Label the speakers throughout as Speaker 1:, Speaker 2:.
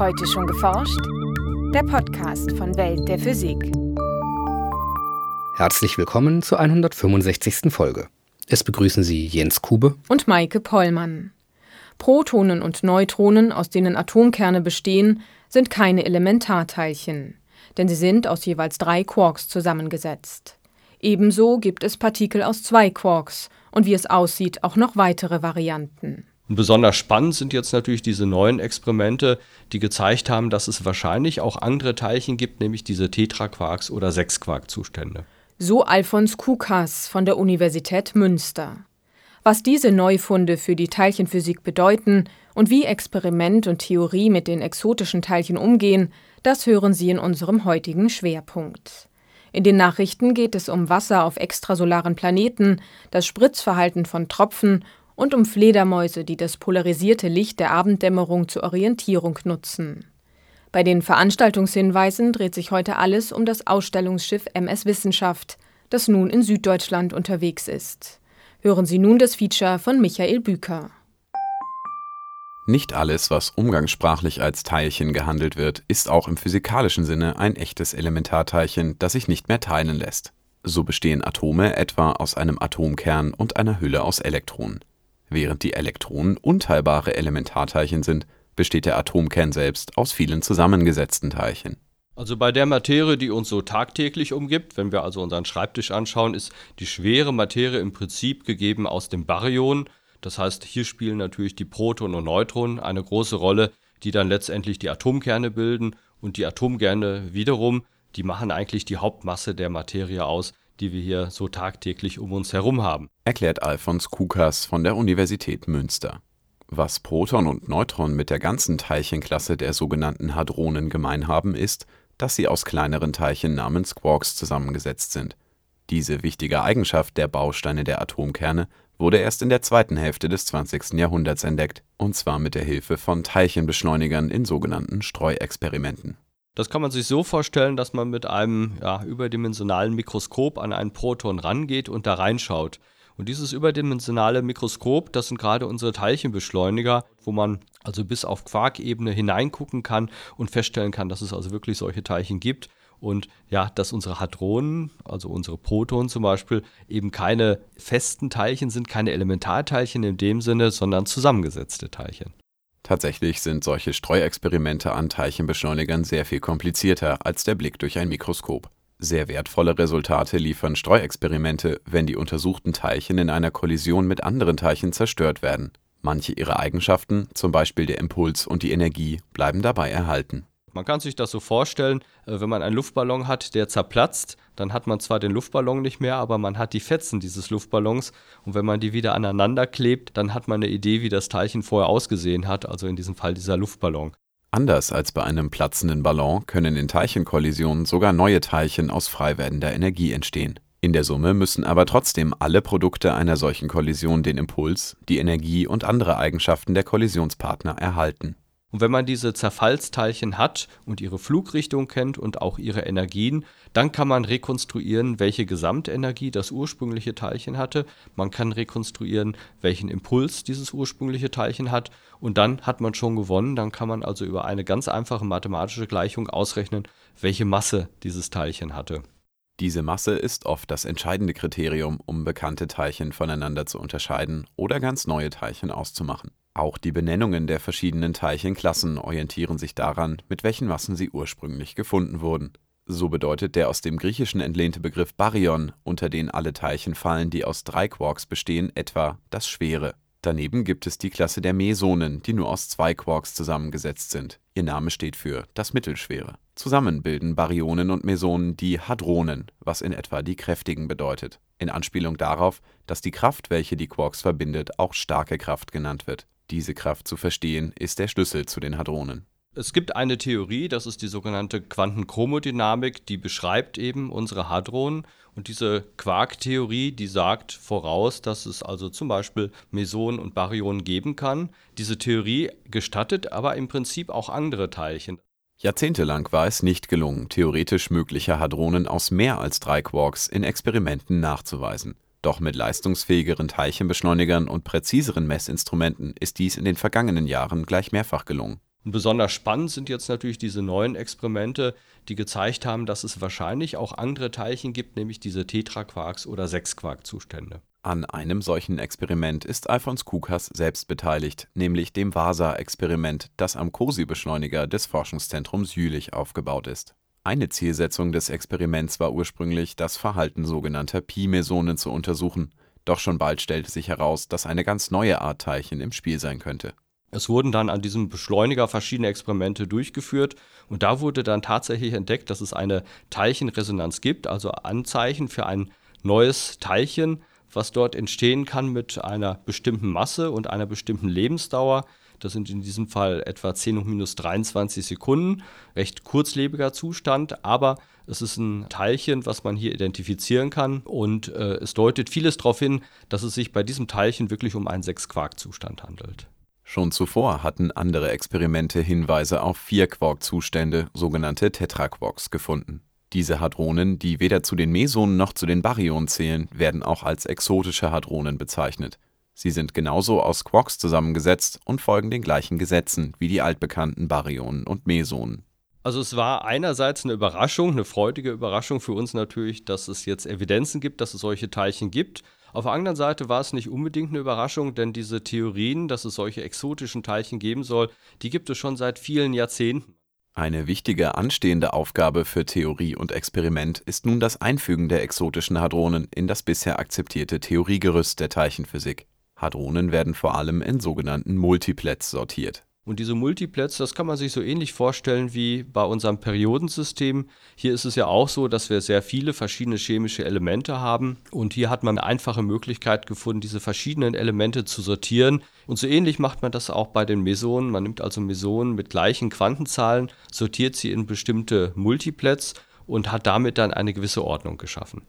Speaker 1: Heute schon geforscht? Der Podcast von Welt der Physik.
Speaker 2: Herzlich willkommen zur 165. Folge. Es begrüßen Sie Jens Kube
Speaker 1: und Maike Pollmann. Protonen und Neutronen, aus denen Atomkerne bestehen, sind keine Elementarteilchen, denn sie sind aus jeweils drei Quarks zusammengesetzt. Ebenso gibt es Partikel aus zwei Quarks und wie es aussieht, auch noch weitere Varianten.
Speaker 3: Und besonders spannend sind jetzt natürlich diese neuen Experimente, die gezeigt haben, dass es wahrscheinlich auch andere Teilchen gibt, nämlich diese Tetraquarks oder Sechsquark-Zustände.
Speaker 1: So Alfons Kukas von der Universität Münster. Was diese Neufunde für die Teilchenphysik bedeuten und wie Experiment und Theorie mit den exotischen Teilchen umgehen, das hören Sie in unserem heutigen Schwerpunkt. In den Nachrichten geht es um Wasser auf extrasolaren Planeten, das Spritzverhalten von Tropfen und um Fledermäuse, die das polarisierte Licht der Abenddämmerung zur Orientierung nutzen. Bei den Veranstaltungshinweisen dreht sich heute alles um das Ausstellungsschiff MS Wissenschaft, das nun in Süddeutschland unterwegs ist. Hören Sie nun das Feature von Michael Büker.
Speaker 4: Nicht alles, was umgangssprachlich als Teilchen gehandelt wird, ist auch im physikalischen Sinne ein echtes Elementarteilchen, das sich nicht mehr teilen lässt. So bestehen Atome etwa aus einem Atomkern und einer Hülle aus Elektronen. Während die Elektronen unteilbare Elementarteilchen sind, besteht der Atomkern selbst aus vielen zusammengesetzten Teilchen.
Speaker 3: Also bei der Materie, die uns so tagtäglich umgibt, wenn wir also unseren Schreibtisch anschauen, ist die schwere Materie im Prinzip gegeben aus dem Baryon. Das heißt, hier spielen natürlich die Protonen und Neutronen eine große Rolle, die dann letztendlich die Atomkerne bilden. Und die Atomkerne wiederum, die machen eigentlich die Hauptmasse der Materie aus, die wir hier so tagtäglich um uns herum haben.
Speaker 4: Erklärt Alfons Kukas von der Universität Münster. Was Proton und Neutron mit der ganzen Teilchenklasse der sogenannten Hadronen gemein haben, ist, dass sie aus kleineren Teilchen namens Quarks zusammengesetzt sind. Diese wichtige Eigenschaft der Bausteine der Atomkerne wurde erst in der zweiten Hälfte des 20. Jahrhunderts entdeckt, und zwar mit der Hilfe von Teilchenbeschleunigern in sogenannten Streuexperimenten.
Speaker 3: Das kann man sich so vorstellen, dass man mit einem ja, überdimensionalen Mikroskop an ein Proton rangeht und da reinschaut. Und dieses überdimensionale Mikroskop, das sind gerade unsere Teilchenbeschleuniger, wo man also bis auf Quarkebene hineingucken kann und feststellen kann, dass es also wirklich solche Teilchen gibt. Und ja, dass unsere Hadronen, also unsere Protonen zum Beispiel, eben keine festen Teilchen sind, keine Elementarteilchen in dem Sinne, sondern zusammengesetzte Teilchen.
Speaker 4: Tatsächlich sind solche Streuexperimente an Teilchenbeschleunigern sehr viel komplizierter als der Blick durch ein Mikroskop. Sehr wertvolle Resultate liefern Streuexperimente, wenn die untersuchten Teilchen in einer Kollision mit anderen Teilchen zerstört werden. Manche ihrer Eigenschaften, zum Beispiel der Impuls und die Energie, bleiben dabei erhalten.
Speaker 3: Man kann sich das so vorstellen, äh, wenn man einen Luftballon hat, der zerplatzt, dann hat man zwar den Luftballon nicht mehr, aber man hat die Fetzen dieses Luftballons und wenn man die wieder aneinander klebt, dann hat man eine Idee, wie das Teilchen vorher ausgesehen hat, also in diesem Fall dieser Luftballon.
Speaker 4: Anders als bei einem platzenden Ballon können in Teilchenkollisionen sogar neue Teilchen aus frei werdender Energie entstehen. In der Summe müssen aber trotzdem alle Produkte einer solchen Kollision den Impuls, die Energie und andere Eigenschaften der Kollisionspartner erhalten.
Speaker 3: Und wenn man diese Zerfallsteilchen hat und ihre Flugrichtung kennt und auch ihre Energien, dann kann man rekonstruieren, welche Gesamtenergie das ursprüngliche Teilchen hatte. Man kann rekonstruieren, welchen Impuls dieses ursprüngliche Teilchen hat. Und dann hat man schon gewonnen. Dann kann man also über eine ganz einfache mathematische Gleichung ausrechnen, welche Masse dieses Teilchen hatte.
Speaker 4: Diese Masse ist oft das entscheidende Kriterium, um bekannte Teilchen voneinander zu unterscheiden oder ganz neue Teilchen auszumachen. Auch die Benennungen der verschiedenen Teilchenklassen orientieren sich daran, mit welchen Massen sie ursprünglich gefunden wurden. So bedeutet der aus dem Griechischen entlehnte Begriff Baryon, unter den alle Teilchen fallen, die aus drei Quarks bestehen, etwa das Schwere. Daneben gibt es die Klasse der Mesonen, die nur aus zwei Quarks zusammengesetzt sind. Ihr Name steht für das Mittelschwere. Zusammen bilden Baryonen und Mesonen die Hadronen, was in etwa die Kräftigen bedeutet, in Anspielung darauf, dass die Kraft, welche die Quarks verbindet, auch starke Kraft genannt wird. Diese Kraft zu verstehen, ist der Schlüssel zu den Hadronen.
Speaker 3: Es gibt eine Theorie, das ist die sogenannte Quantenchromodynamik, die beschreibt eben unsere Hadronen. Und diese Quark-Theorie, die sagt voraus, dass es also zum Beispiel Mesonen und Baryonen geben kann. Diese Theorie gestattet aber im Prinzip auch andere Teilchen.
Speaker 4: Jahrzehntelang war es nicht gelungen, theoretisch mögliche Hadronen aus mehr als drei Quarks in Experimenten nachzuweisen. Doch mit leistungsfähigeren Teilchenbeschleunigern und präziseren Messinstrumenten ist dies in den vergangenen Jahren gleich mehrfach gelungen.
Speaker 3: Und besonders spannend sind jetzt natürlich diese neuen Experimente, die gezeigt haben, dass es wahrscheinlich auch andere Teilchen gibt, nämlich diese Tetraquarks- oder Sechsquark-Zustände.
Speaker 4: An einem solchen Experiment ist Alfons Kukas selbst beteiligt, nämlich dem VASA-Experiment, das am COSI-Beschleuniger des Forschungszentrums Jülich aufgebaut ist. Eine Zielsetzung des Experiments war ursprünglich, das Verhalten sogenannter Pi-Mesonen zu untersuchen, doch schon bald stellte sich heraus, dass eine ganz neue Art Teilchen im Spiel sein könnte.
Speaker 3: Es wurden dann an diesem Beschleuniger verschiedene Experimente durchgeführt und da wurde dann tatsächlich entdeckt, dass es eine Teilchenresonanz gibt, also Anzeichen für ein neues Teilchen, was dort entstehen kann mit einer bestimmten Masse und einer bestimmten Lebensdauer. Das sind in diesem Fall etwa 10 hoch minus 23 Sekunden. Recht kurzlebiger Zustand, aber es ist ein Teilchen, was man hier identifizieren kann. Und äh, es deutet vieles darauf hin, dass es sich bei diesem Teilchen wirklich um einen Sechs-Quark-Zustand handelt.
Speaker 4: Schon zuvor hatten andere Experimente Hinweise auf Vier-Quark-Zustände, sogenannte Tetraquarks, gefunden. Diese Hadronen, die weder zu den Mesonen noch zu den Baryonen zählen, werden auch als exotische Hadronen bezeichnet. Sie sind genauso aus Quarks zusammengesetzt und folgen den gleichen Gesetzen wie die altbekannten Baryonen und Mesonen.
Speaker 3: Also es war einerseits eine Überraschung, eine freudige Überraschung für uns natürlich, dass es jetzt Evidenzen gibt, dass es solche Teilchen gibt. Auf der anderen Seite war es nicht unbedingt eine Überraschung, denn diese Theorien, dass es solche exotischen Teilchen geben soll, die gibt es schon seit vielen Jahrzehnten.
Speaker 4: Eine wichtige anstehende Aufgabe für Theorie und Experiment ist nun das Einfügen der exotischen Hadronen in das bisher akzeptierte Theoriegerüst der Teilchenphysik. Hadronen werden vor allem in sogenannten Multiplets sortiert.
Speaker 3: Und diese Multiplets, das kann man sich so ähnlich vorstellen wie bei unserem Periodensystem. Hier ist es ja auch so, dass wir sehr viele verschiedene chemische Elemente haben. Und hier hat man eine einfache Möglichkeit gefunden, diese verschiedenen Elemente zu sortieren. Und so ähnlich macht man das auch bei den Mesonen. Man nimmt also Mesonen mit gleichen Quantenzahlen, sortiert sie in bestimmte Multiplets und hat damit dann eine gewisse Ordnung geschaffen.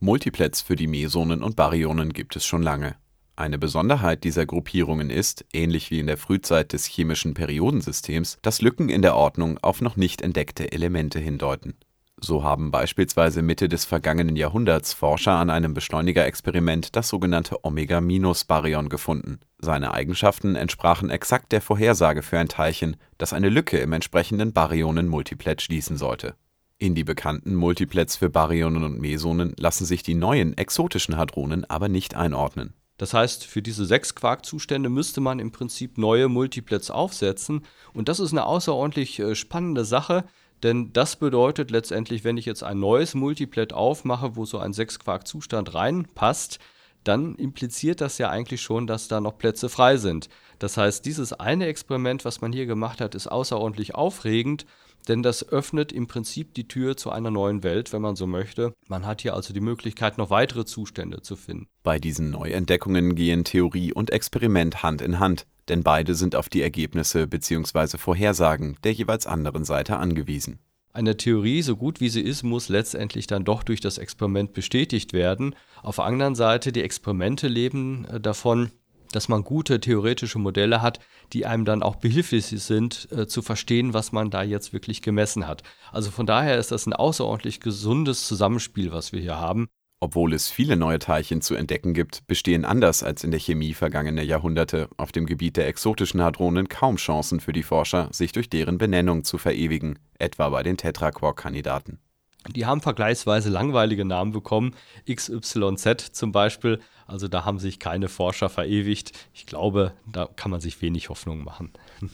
Speaker 4: Multiplets für die Mesonen und Baryonen gibt es schon lange. Eine Besonderheit dieser Gruppierungen ist, ähnlich wie in der Frühzeit des chemischen Periodensystems, dass Lücken in der Ordnung auf noch nicht entdeckte Elemente hindeuten. So haben beispielsweise Mitte des vergangenen Jahrhunderts Forscher an einem Beschleunigerexperiment das sogenannte Omega-Baryon gefunden. Seine Eigenschaften entsprachen exakt der Vorhersage für ein Teilchen, das eine Lücke im entsprechenden Baryonen-Multiplet schließen sollte. In die bekannten Multiplets für Baryonen und Mesonen lassen sich die neuen exotischen Hadronen aber nicht einordnen.
Speaker 3: Das heißt, für diese sechs Quark-Zustände müsste man im Prinzip neue Multiplets aufsetzen. Und das ist eine außerordentlich äh, spannende Sache, denn das bedeutet letztendlich, wenn ich jetzt ein neues Multiplet aufmache, wo so ein sechs Quark-Zustand reinpasst, dann impliziert das ja eigentlich schon, dass da noch Plätze frei sind. Das heißt, dieses eine Experiment, was man hier gemacht hat, ist außerordentlich aufregend, denn das öffnet im Prinzip die Tür zu einer neuen Welt, wenn man so möchte. Man hat hier also die Möglichkeit, noch weitere Zustände zu finden.
Speaker 4: Bei diesen Neuentdeckungen gehen Theorie und Experiment Hand in Hand, denn beide sind auf die Ergebnisse bzw. Vorhersagen der jeweils anderen Seite angewiesen.
Speaker 3: Eine Theorie, so gut wie sie ist, muss letztendlich dann doch durch das Experiment bestätigt werden. Auf der anderen Seite, die Experimente leben äh, davon, dass man gute theoretische Modelle hat, die einem dann auch behilflich sind, äh, zu verstehen, was man da jetzt wirklich gemessen hat. Also von daher ist das ein außerordentlich gesundes Zusammenspiel, was wir hier haben.
Speaker 4: Obwohl es viele neue Teilchen zu entdecken gibt, bestehen anders als in der Chemie vergangener Jahrhunderte auf dem Gebiet der exotischen Hadronen kaum Chancen für die Forscher, sich durch deren Benennung zu verewigen, etwa bei den Tetraquark-Kandidaten.
Speaker 3: Die haben vergleichsweise langweilige Namen bekommen, XYZ zum Beispiel. Also da haben sich keine Forscher verewigt. Ich glaube, da kann man sich wenig Hoffnung machen.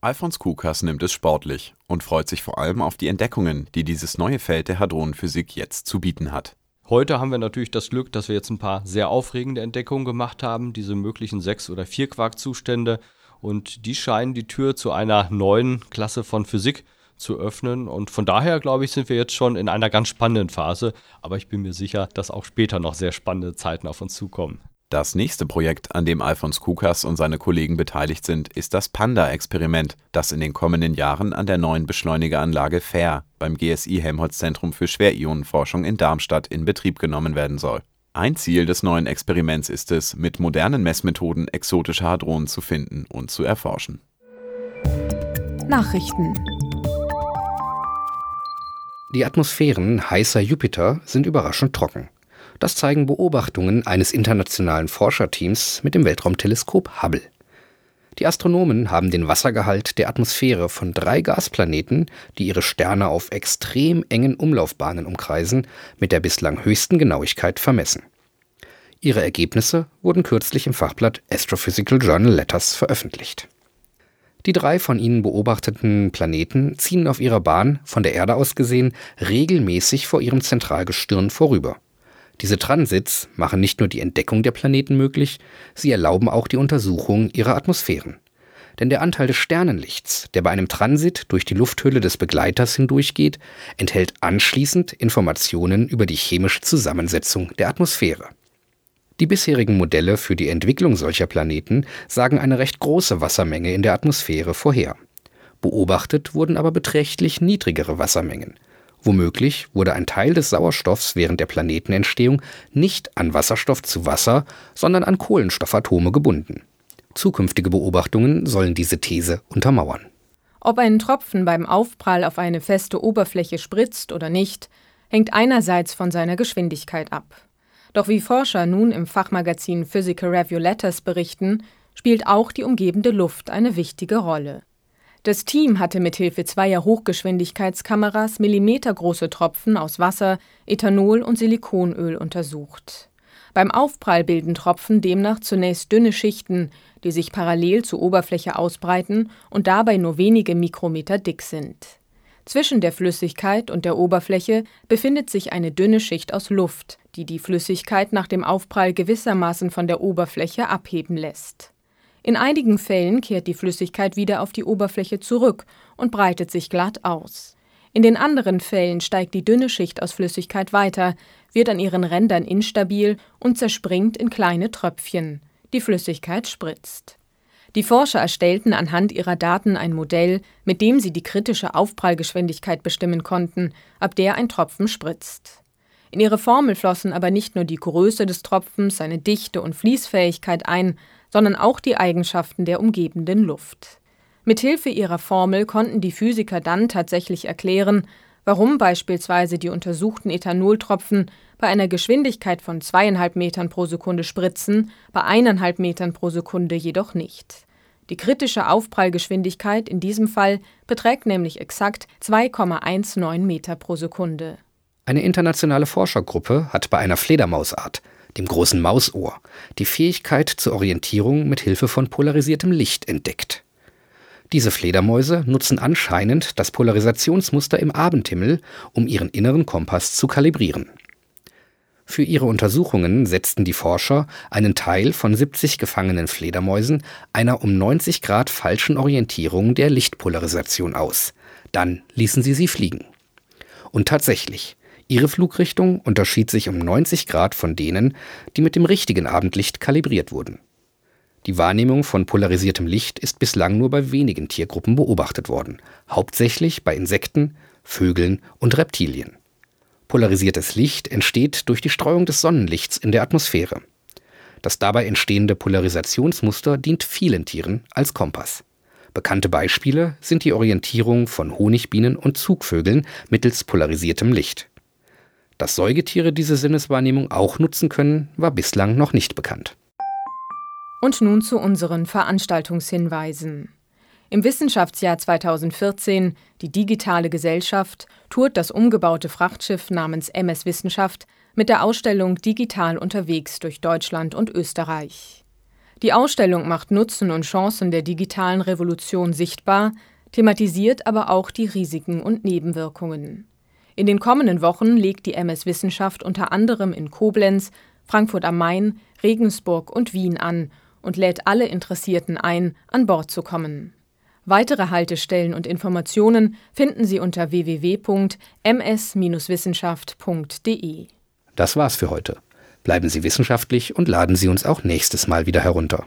Speaker 4: Alfons Kukas nimmt es sportlich und freut sich vor allem auf die Entdeckungen, die dieses neue Feld der Hadronenphysik jetzt zu bieten hat.
Speaker 3: Heute haben wir natürlich das Glück, dass wir jetzt ein paar sehr aufregende Entdeckungen gemacht haben, diese möglichen Sechs- oder Vier-Quark-Zustände. Und die scheinen die Tür zu einer neuen Klasse von Physik zu öffnen. Und von daher, glaube ich, sind wir jetzt schon in einer ganz spannenden Phase. Aber ich bin mir sicher, dass auch später noch sehr spannende Zeiten auf uns zukommen.
Speaker 4: Das nächste Projekt, an dem Alfons Kukas und seine Kollegen beteiligt sind, ist das Panda-Experiment, das in den kommenden Jahren an der neuen Beschleunigeranlage FAIR beim GSI Helmholtz-Zentrum für Schwerionenforschung in Darmstadt in Betrieb genommen werden soll. Ein Ziel des neuen Experiments ist es, mit modernen Messmethoden exotische Hadronen zu finden und zu erforschen.
Speaker 1: Nachrichten
Speaker 2: die Atmosphären heißer Jupiter sind überraschend trocken. Das zeigen Beobachtungen eines internationalen Forscherteams mit dem Weltraumteleskop Hubble. Die Astronomen haben den Wassergehalt der Atmosphäre von drei Gasplaneten, die ihre Sterne auf extrem engen Umlaufbahnen umkreisen, mit der bislang höchsten Genauigkeit vermessen. Ihre Ergebnisse wurden kürzlich im Fachblatt Astrophysical Journal Letters veröffentlicht. Die drei von ihnen beobachteten Planeten ziehen auf ihrer Bahn, von der Erde aus gesehen, regelmäßig vor ihrem Zentralgestirn vorüber. Diese Transits machen nicht nur die Entdeckung der Planeten möglich, sie erlauben auch die Untersuchung ihrer Atmosphären. Denn der Anteil des Sternenlichts, der bei einem Transit durch die Lufthülle des Begleiters hindurchgeht, enthält anschließend Informationen über die chemische Zusammensetzung der Atmosphäre. Die bisherigen Modelle für die Entwicklung solcher Planeten sagen eine recht große Wassermenge in der Atmosphäre vorher. Beobachtet wurden aber beträchtlich niedrigere Wassermengen. Womöglich wurde ein Teil des Sauerstoffs während der Planetenentstehung nicht an Wasserstoff zu Wasser, sondern an Kohlenstoffatome gebunden. Zukünftige Beobachtungen sollen diese These untermauern.
Speaker 1: Ob ein Tropfen beim Aufprall auf eine feste Oberfläche spritzt oder nicht, hängt einerseits von seiner Geschwindigkeit ab. Doch wie Forscher nun im Fachmagazin Physical Review Letters berichten, spielt auch die umgebende Luft eine wichtige Rolle. Das Team hatte mithilfe zweier Hochgeschwindigkeitskameras millimetergroße Tropfen aus Wasser, Ethanol und Silikonöl untersucht. Beim Aufprall bilden Tropfen demnach zunächst dünne Schichten, die sich parallel zur Oberfläche ausbreiten und dabei nur wenige Mikrometer dick sind. Zwischen der Flüssigkeit und der Oberfläche befindet sich eine dünne Schicht aus Luft, die die Flüssigkeit nach dem Aufprall gewissermaßen von der Oberfläche abheben lässt. In einigen Fällen kehrt die Flüssigkeit wieder auf die Oberfläche zurück und breitet sich glatt aus. In den anderen Fällen steigt die dünne Schicht aus Flüssigkeit weiter, wird an ihren Rändern instabil und zerspringt in kleine Tröpfchen. Die Flüssigkeit spritzt. Die Forscher erstellten anhand ihrer Daten ein Modell, mit dem sie die kritische Aufprallgeschwindigkeit bestimmen konnten, ab der ein Tropfen spritzt. In ihre Formel flossen aber nicht nur die Größe des Tropfens, seine Dichte und Fließfähigkeit ein, sondern auch die Eigenschaften der umgebenden Luft. Mithilfe ihrer Formel konnten die Physiker dann tatsächlich erklären, warum beispielsweise die untersuchten Ethanoltropfen bei einer Geschwindigkeit von zweieinhalb Metern pro Sekunde spritzen, bei eineinhalb Metern pro Sekunde jedoch nicht. Die kritische Aufprallgeschwindigkeit in diesem Fall beträgt nämlich exakt 2,19 Meter pro Sekunde.
Speaker 2: Eine internationale Forschergruppe hat bei einer Fledermausart, dem großen Mausohr, die Fähigkeit zur Orientierung mit Hilfe von polarisiertem Licht entdeckt. Diese Fledermäuse nutzen anscheinend das Polarisationsmuster im Abendhimmel, um ihren inneren Kompass zu kalibrieren. Für ihre Untersuchungen setzten die Forscher einen Teil von 70 gefangenen Fledermäusen einer um 90 Grad falschen Orientierung der Lichtpolarisation aus. Dann ließen sie sie fliegen. Und tatsächlich, ihre Flugrichtung unterschied sich um 90 Grad von denen, die mit dem richtigen Abendlicht kalibriert wurden. Die Wahrnehmung von polarisiertem Licht ist bislang nur bei wenigen Tiergruppen beobachtet worden, hauptsächlich bei Insekten, Vögeln und Reptilien. Polarisiertes Licht entsteht durch die Streuung des Sonnenlichts in der Atmosphäre. Das dabei entstehende Polarisationsmuster dient vielen Tieren als Kompass. Bekannte Beispiele sind die Orientierung von Honigbienen und Zugvögeln mittels polarisiertem Licht. Dass Säugetiere diese Sinneswahrnehmung auch nutzen können, war bislang noch nicht bekannt.
Speaker 1: Und nun zu unseren Veranstaltungshinweisen. Im Wissenschaftsjahr 2014, die digitale Gesellschaft, tourt das umgebaute Frachtschiff namens MS Wissenschaft mit der Ausstellung Digital unterwegs durch Deutschland und Österreich. Die Ausstellung macht Nutzen und Chancen der digitalen Revolution sichtbar, thematisiert aber auch die Risiken und Nebenwirkungen. In den kommenden Wochen legt die MS Wissenschaft unter anderem in Koblenz, Frankfurt am Main, Regensburg und Wien an und lädt alle Interessierten ein, an Bord zu kommen. Weitere Haltestellen und Informationen finden Sie unter www.ms-wissenschaft.de.
Speaker 2: Das war's für heute. Bleiben Sie wissenschaftlich und laden Sie uns auch nächstes Mal wieder herunter.